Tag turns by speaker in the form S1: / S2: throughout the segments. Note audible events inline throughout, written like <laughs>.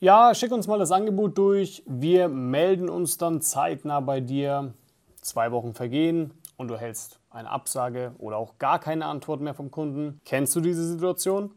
S1: ja, schick uns mal das Angebot durch. Wir melden uns dann zeitnah bei dir. Zwei Wochen vergehen und du hältst eine Absage oder auch gar keine Antwort mehr vom Kunden. Kennst du diese Situation?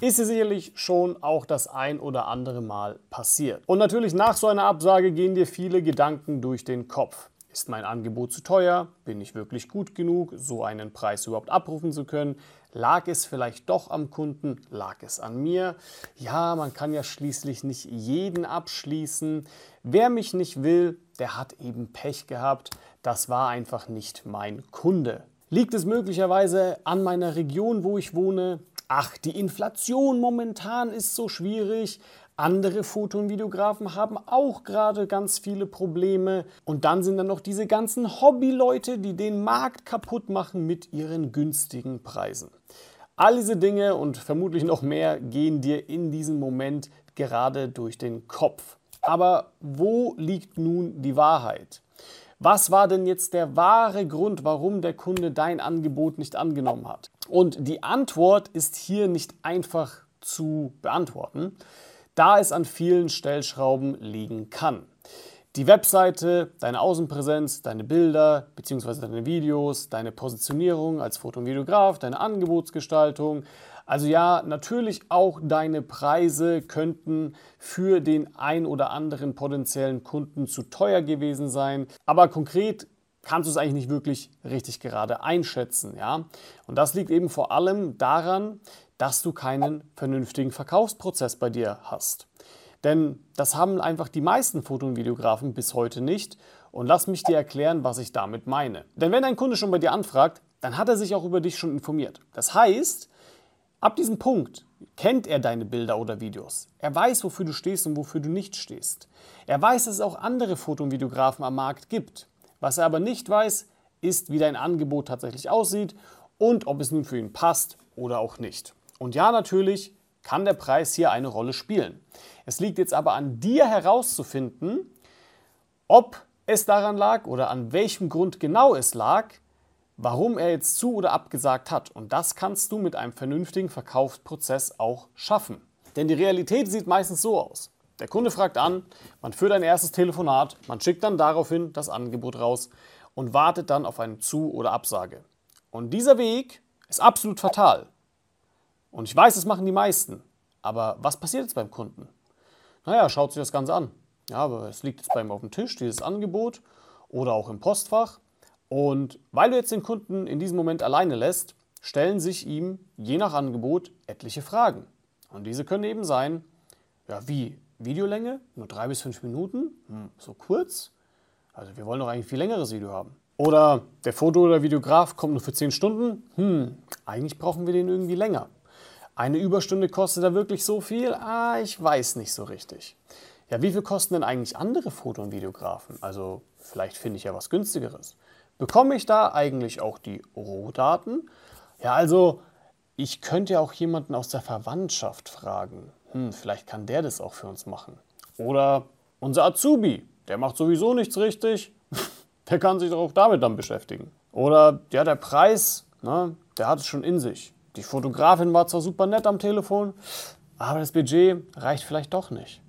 S1: Ist dir sicherlich schon auch das ein oder andere Mal passiert. Und natürlich nach so einer Absage gehen dir viele Gedanken durch den Kopf. Ist mein Angebot zu teuer? Bin ich wirklich gut genug, so einen Preis überhaupt abrufen zu können? Lag es vielleicht doch am Kunden? Lag es an mir? Ja, man kann ja schließlich nicht jeden abschließen. Wer mich nicht will, der hat eben Pech gehabt. Das war einfach nicht mein Kunde. Liegt es möglicherweise an meiner Region, wo ich wohne? Ach, die Inflation momentan ist so schwierig. Andere Foto- und Videografen haben auch gerade ganz viele Probleme. Und dann sind da noch diese ganzen Hobbyleute, die den Markt kaputt machen mit ihren günstigen Preisen. All diese Dinge und vermutlich noch mehr gehen dir in diesem Moment gerade durch den Kopf. Aber wo liegt nun die Wahrheit? Was war denn jetzt der wahre Grund, warum der Kunde dein Angebot nicht angenommen hat? Und die Antwort ist hier nicht einfach zu beantworten da es an vielen Stellschrauben liegen kann. Die Webseite, deine Außenpräsenz, deine Bilder bzw. deine Videos, deine Positionierung als Foto- und Videograf, deine Angebotsgestaltung. Also ja, natürlich auch deine Preise könnten für den ein oder anderen potenziellen Kunden zu teuer gewesen sein. Aber konkret kannst du es eigentlich nicht wirklich richtig gerade einschätzen. Ja? Und das liegt eben vor allem daran, dass du keinen vernünftigen Verkaufsprozess bei dir hast. Denn das haben einfach die meisten Foto- und Videografen bis heute nicht. Und lass mich dir erklären, was ich damit meine. Denn wenn ein Kunde schon bei dir anfragt, dann hat er sich auch über dich schon informiert. Das heißt, ab diesem Punkt kennt er deine Bilder oder Videos. Er weiß, wofür du stehst und wofür du nicht stehst. Er weiß, dass es auch andere Foto- und Videografen am Markt gibt. Was er aber nicht weiß, ist, wie dein Angebot tatsächlich aussieht und ob es nun für ihn passt oder auch nicht. Und ja, natürlich kann der Preis hier eine Rolle spielen. Es liegt jetzt aber an dir herauszufinden, ob es daran lag oder an welchem Grund genau es lag, warum er jetzt zu oder abgesagt hat. Und das kannst du mit einem vernünftigen Verkaufsprozess auch schaffen. Denn die Realität sieht meistens so aus. Der Kunde fragt an, man führt ein erstes Telefonat, man schickt dann daraufhin das Angebot raus und wartet dann auf eine Zu- oder Absage. Und dieser Weg ist absolut fatal. Und ich weiß, das machen die meisten. Aber was passiert jetzt beim Kunden? Naja, schaut sich das Ganze an. Ja, aber es liegt jetzt bei ihm auf dem Tisch, dieses Angebot oder auch im Postfach. Und weil du jetzt den Kunden in diesem Moment alleine lässt, stellen sich ihm je nach Angebot etliche Fragen. Und diese können eben sein, ja, wie Videolänge? Nur drei bis fünf Minuten? Hm, so kurz? Also wir wollen doch eigentlich viel längeres Video haben. Oder der Foto- oder Videograf kommt nur für zehn Stunden? Hm, eigentlich brauchen wir den irgendwie länger. Eine Überstunde kostet da wirklich so viel? Ah, ich weiß nicht so richtig. Ja, wie viel kosten denn eigentlich andere Foto- und Videografen? Also vielleicht finde ich ja was günstigeres. Bekomme ich da eigentlich auch die Rohdaten? Ja, also ich könnte ja auch jemanden aus der Verwandtschaft fragen. Hm, vielleicht kann der das auch für uns machen. Oder unser Azubi, der macht sowieso nichts richtig. <laughs> der kann sich doch auch damit dann beschäftigen. Oder ja, der Preis, ne, der hat es schon in sich. Die Fotografin war zwar super nett am Telefon, aber das Budget reicht vielleicht doch nicht.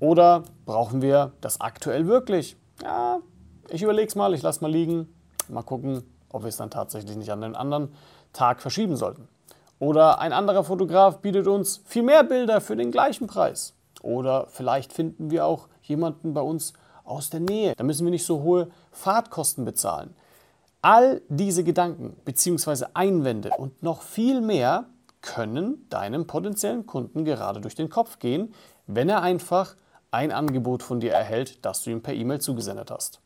S1: Oder brauchen wir das aktuell wirklich? Ja, ich überlege es mal, ich lasse mal liegen. Mal gucken, ob wir es dann tatsächlich nicht an den anderen Tag verschieben sollten. Oder ein anderer Fotograf bietet uns viel mehr Bilder für den gleichen Preis. Oder vielleicht finden wir auch jemanden bei uns aus der Nähe. Da müssen wir nicht so hohe Fahrtkosten bezahlen. All diese Gedanken bzw. Einwände und noch viel mehr können deinem potenziellen Kunden gerade durch den Kopf gehen, wenn er einfach ein Angebot von dir erhält, das du ihm per E-Mail zugesendet hast.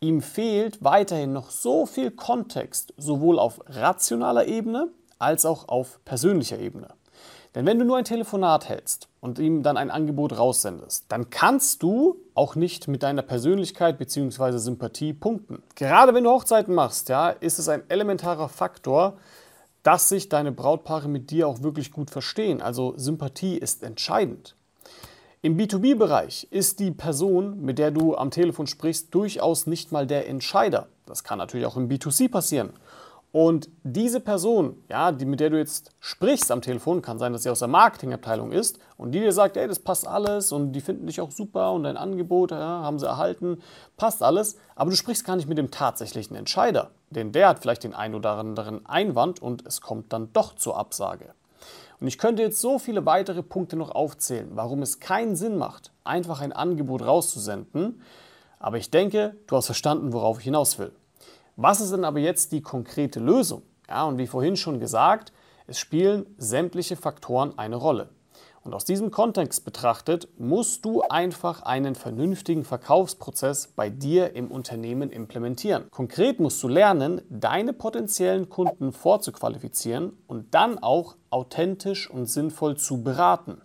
S1: Ihm fehlt weiterhin noch so viel Kontext, sowohl auf rationaler Ebene als auch auf persönlicher Ebene. Denn wenn du nur ein Telefonat hältst und ihm dann ein Angebot raussendest, dann kannst du auch nicht mit deiner Persönlichkeit bzw. Sympathie punkten. Gerade wenn du Hochzeiten machst, ja, ist es ein elementarer Faktor, dass sich deine Brautpaare mit dir auch wirklich gut verstehen. Also Sympathie ist entscheidend. Im B2B-Bereich ist die Person, mit der du am Telefon sprichst, durchaus nicht mal der Entscheider. Das kann natürlich auch im B2C passieren. Und diese Person, ja, die, mit der du jetzt sprichst am Telefon, kann sein, dass sie aus der Marketingabteilung ist und die dir sagt, ey, das passt alles und die finden dich auch super und dein Angebot ja, haben sie erhalten, passt alles, aber du sprichst gar nicht mit dem tatsächlichen Entscheider, denn der hat vielleicht den einen oder anderen Einwand und es kommt dann doch zur Absage. Und ich könnte jetzt so viele weitere Punkte noch aufzählen, warum es keinen Sinn macht, einfach ein Angebot rauszusenden, aber ich denke, du hast verstanden, worauf ich hinaus will. Was ist denn aber jetzt die konkrete Lösung? Ja, und wie vorhin schon gesagt, es spielen sämtliche Faktoren eine Rolle. Und aus diesem Kontext betrachtet, musst du einfach einen vernünftigen Verkaufsprozess bei dir im Unternehmen implementieren. Konkret musst du lernen, deine potenziellen Kunden vorzuqualifizieren und dann auch authentisch und sinnvoll zu beraten.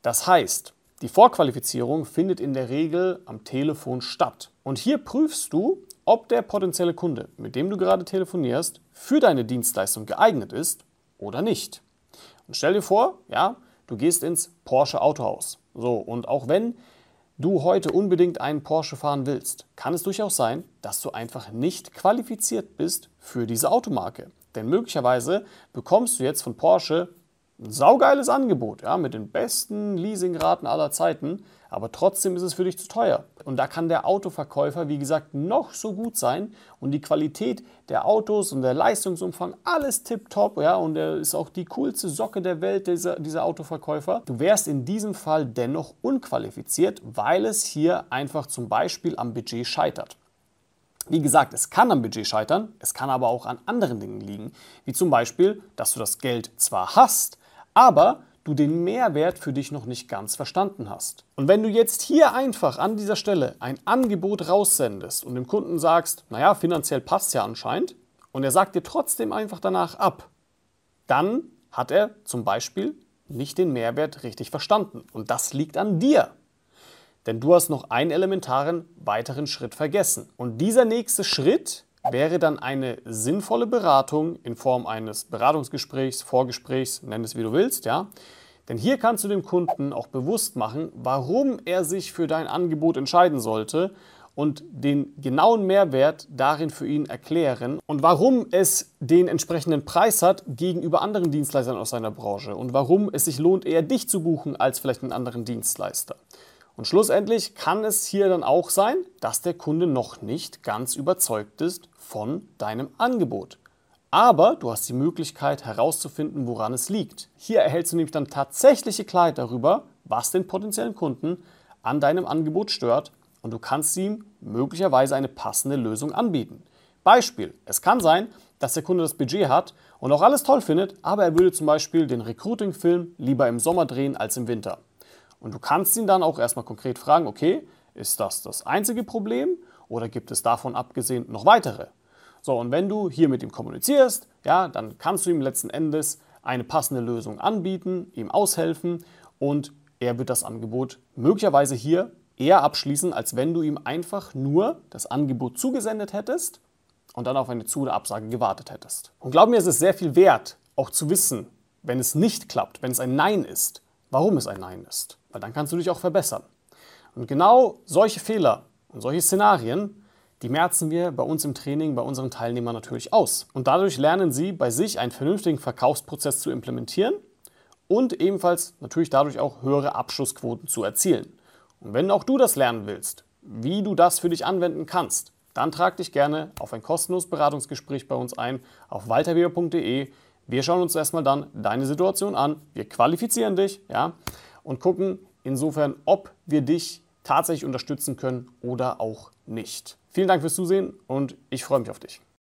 S1: Das heißt, die Vorqualifizierung findet in der Regel am Telefon statt. Und hier prüfst du, ob der potenzielle Kunde, mit dem du gerade telefonierst, für deine Dienstleistung geeignet ist oder nicht. Und stell dir vor, ja, du gehst ins Porsche Autohaus. So, und auch wenn du heute unbedingt einen Porsche fahren willst, kann es durchaus sein, dass du einfach nicht qualifiziert bist für diese Automarke. Denn möglicherweise bekommst du jetzt von Porsche ein saugeiles Angebot, ja, mit den besten Leasingraten aller Zeiten, aber trotzdem ist es für dich zu teuer. Und da kann der Autoverkäufer, wie gesagt, noch so gut sein und die Qualität der Autos und der Leistungsumfang, alles tipptopp, ja, und er ist auch die coolste Socke der Welt, dieser, dieser Autoverkäufer. Du wärst in diesem Fall dennoch unqualifiziert, weil es hier einfach zum Beispiel am Budget scheitert. Wie gesagt, es kann am Budget scheitern, es kann aber auch an anderen Dingen liegen, wie zum Beispiel, dass du das Geld zwar hast, aber du den Mehrwert für dich noch nicht ganz verstanden hast. Und wenn du jetzt hier einfach an dieser Stelle ein Angebot raussendest und dem Kunden sagst, naja, finanziell passt ja anscheinend, und er sagt dir trotzdem einfach danach ab, dann hat er zum Beispiel nicht den Mehrwert richtig verstanden. Und das liegt an dir. Denn du hast noch einen elementaren weiteren Schritt vergessen. Und dieser nächste Schritt wäre dann eine sinnvolle Beratung in Form eines Beratungsgesprächs, Vorgesprächs, nenn es wie du willst, ja. Denn hier kannst du dem Kunden auch bewusst machen, warum er sich für dein Angebot entscheiden sollte und den genauen Mehrwert darin für ihn erklären und warum es den entsprechenden Preis hat gegenüber anderen Dienstleistern aus seiner Branche und warum es sich lohnt, eher dich zu buchen als vielleicht einen anderen Dienstleister. Und schlussendlich kann es hier dann auch sein, dass der Kunde noch nicht ganz überzeugt ist von deinem Angebot. Aber du hast die Möglichkeit herauszufinden, woran es liegt. Hier erhältst du nämlich dann tatsächliche Klarheit darüber, was den potenziellen Kunden an deinem Angebot stört und du kannst ihm möglicherweise eine passende Lösung anbieten. Beispiel, es kann sein, dass der Kunde das Budget hat und auch alles toll findet, aber er würde zum Beispiel den Recruiting-Film lieber im Sommer drehen als im Winter. Und du kannst ihn dann auch erstmal konkret fragen, okay, ist das das einzige Problem oder gibt es davon abgesehen noch weitere? So, und wenn du hier mit ihm kommunizierst, ja, dann kannst du ihm letzten Endes eine passende Lösung anbieten, ihm aushelfen und er wird das Angebot möglicherweise hier eher abschließen, als wenn du ihm einfach nur das Angebot zugesendet hättest und dann auf eine Zu- oder Absage gewartet hättest. Und glaub mir, es ist sehr viel wert, auch zu wissen, wenn es nicht klappt, wenn es ein Nein ist, warum es ein Nein ist. Weil dann kannst du dich auch verbessern. Und genau solche Fehler und solche Szenarien, die merzen wir bei uns im Training, bei unseren Teilnehmern natürlich aus. Und dadurch lernen sie bei sich einen vernünftigen Verkaufsprozess zu implementieren und ebenfalls natürlich dadurch auch höhere Abschlussquoten zu erzielen. Und wenn auch du das lernen willst, wie du das für dich anwenden kannst, dann trag dich gerne auf ein kostenloses Beratungsgespräch bei uns ein auf walterweber.de. Wir schauen uns erstmal dann deine Situation an, wir qualifizieren dich, ja, und gucken insofern, ob wir dich tatsächlich unterstützen können oder auch nicht. Vielen Dank fürs Zusehen und ich freue mich auf dich.